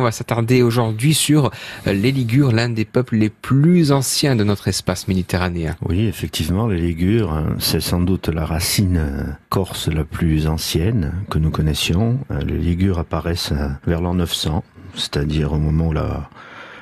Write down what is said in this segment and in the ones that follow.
On va s'attarder aujourd'hui sur euh, les Ligures, l'un des peuples les plus anciens de notre espace méditerranéen. Oui, effectivement, les Ligures, hein, c'est sans doute la racine euh, corse la plus ancienne que nous connaissions. Euh, les Ligures apparaissent vers l'an 900, c'est-à-dire au moment où la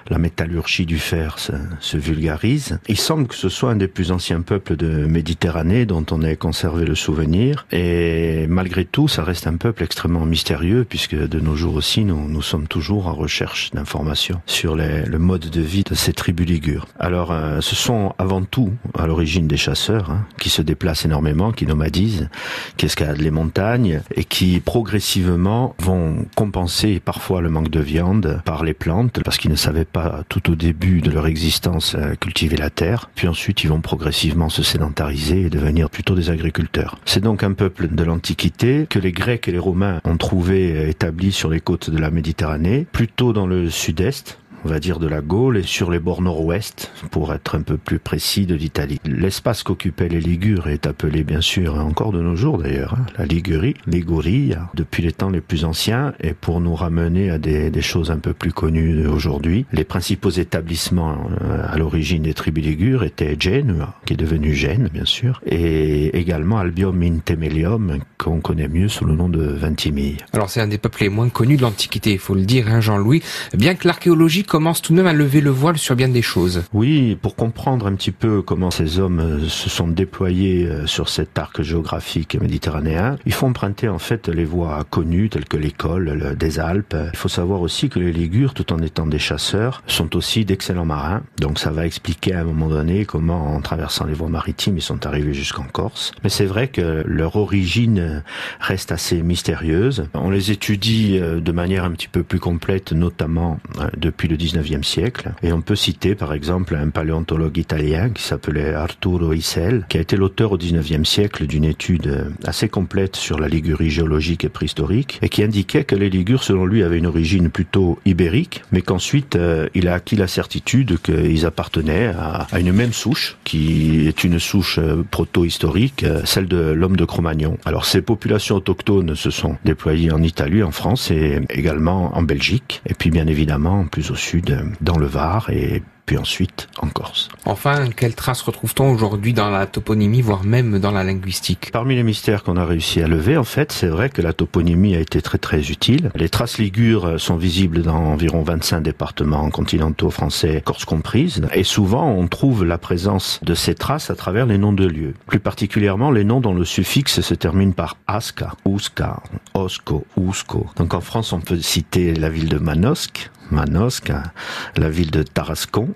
la métallurgie du fer se, se, vulgarise. Il semble que ce soit un des plus anciens peuples de Méditerranée dont on ait conservé le souvenir. Et malgré tout, ça reste un peuple extrêmement mystérieux puisque de nos jours aussi, nous, nous sommes toujours en recherche d'informations sur les, le mode de vie de ces tribus ligures. Alors, euh, ce sont avant tout à l'origine des chasseurs hein, qui se déplacent énormément, qui nomadisent, qui escaladent les montagnes et qui progressivement vont compenser parfois le manque de viande par les plantes parce qu'ils ne savaient pas tout au début de leur existence cultiver la terre, puis ensuite ils vont progressivement se sédentariser et devenir plutôt des agriculteurs. C'est donc un peuple de l'Antiquité que les Grecs et les Romains ont trouvé établi sur les côtes de la Méditerranée, plutôt dans le sud-est, on va dire de la Gaule et sur les bords nord-ouest, pour être un peu plus précis, de l'Italie. L'espace qu'occupaient les Ligures est appelé bien sûr, encore de nos jours d'ailleurs, hein, la Ligurie, Ligurie, depuis les temps les plus anciens, et pour nous ramener à des, choses un peu plus connues aujourd'hui, les principaux établissements euh, à l'origine des tribus ligures étaient Genua, qui est devenu Gênes bien sûr, et également Albium in Temelium, qu'on connaît mieux sous le nom de Ventimille. Alors c'est un des peuples les moins connus de l'Antiquité, il faut le dire, hein, Jean-Louis, bien que l'archéologie commence tout de même à lever le voile sur bien des choses. Oui, pour comprendre un petit peu comment ces hommes euh, se sont déployés euh, sur cet arc géographique méditerranéen, il faut emprunter en fait les voies connues telles que l'école des Alpes. Il faut savoir aussi que les Ligures, tout en étant des chasseurs, sont aussi d'excellents marins. Donc ça va expliquer à un moment donné comment en traversant les voies maritimes ils sont arrivés jusqu'en Corse. Mais c'est vrai que leur origine reste assez mystérieuse. On les étudie euh, de manière un petit peu plus complète, notamment depuis le 19e siècle. Et on peut citer par exemple un paléontologue italien qui s'appelait Arturo Isel, qui a été l'auteur au 19e siècle d'une étude assez complète sur la Ligurie géologique et préhistorique, et qui indiquait que les Ligures, selon lui, avaient une origine plutôt ibérique, mais qu'ensuite euh, il a acquis la certitude qu'ils appartenaient à, une même souche, qui est une souche euh, proto-historique, euh, celle de l'homme de Cro-Magnon. Alors ces populations autochtones se sont déployées en Italie, en France et également en Belgique, et puis bien évidemment plus au sud dans le Var et puis ensuite en Corse. Enfin, quelles traces retrouve-t-on aujourd'hui dans la toponymie, voire même dans la linguistique? Parmi les mystères qu'on a réussi à lever, en fait, c'est vrai que la toponymie a été très très utile. Les traces ligures sont visibles dans environ 25 départements continentaux français, Corse comprise, et souvent on trouve la présence de ces traces à travers les noms de lieux. Plus particulièrement les noms dont le suffixe se termine par asca, uska, osco, usco. Donc en France, on peut citer la ville de Manosque, Manosque, la ville de Tarascon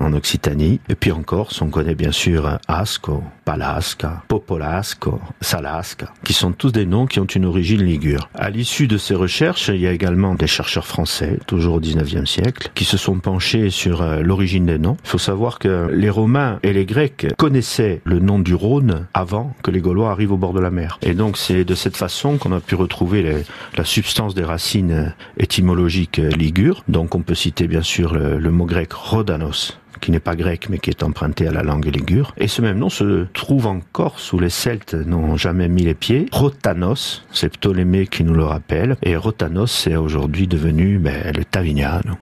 en Occitanie, et puis encore, on connaît bien sûr Asco, Palasca, Popolasco, Salasca, qui sont tous des noms qui ont une origine ligure. À l'issue de ces recherches, il y a également des chercheurs français, toujours au 19e siècle, qui se sont penchés sur l'origine des noms. Il faut savoir que les Romains et les Grecs connaissaient le nom du Rhône avant que les Gaulois arrivent au bord de la mer. Et donc c'est de cette façon qu'on a pu retrouver la substance des racines étymologiques ligures. Donc on peut citer bien sûr le, le mot grec Rhodanos, qui n'est pas grec mais qui est emprunté à la langue ligure. Et ce même nom se trouve en Corse où les Celtes n'ont jamais mis les pieds. Rotanos, c'est Ptolémée qui nous le rappelle. Et Rotanos est aujourd'hui devenu ben, le Tavignano.